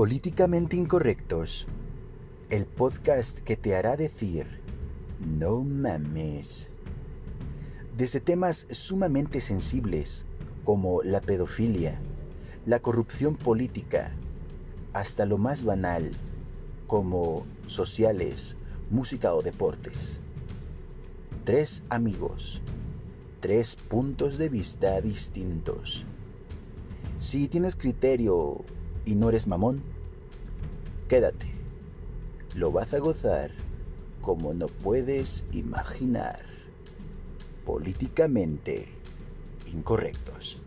Políticamente Incorrectos, el podcast que te hará decir, no mames. Desde temas sumamente sensibles como la pedofilia, la corrupción política, hasta lo más banal como sociales, música o deportes. Tres amigos, tres puntos de vista distintos. Si tienes criterio y no eres mamón, quédate. Lo vas a gozar como no puedes imaginar. Políticamente incorrectos.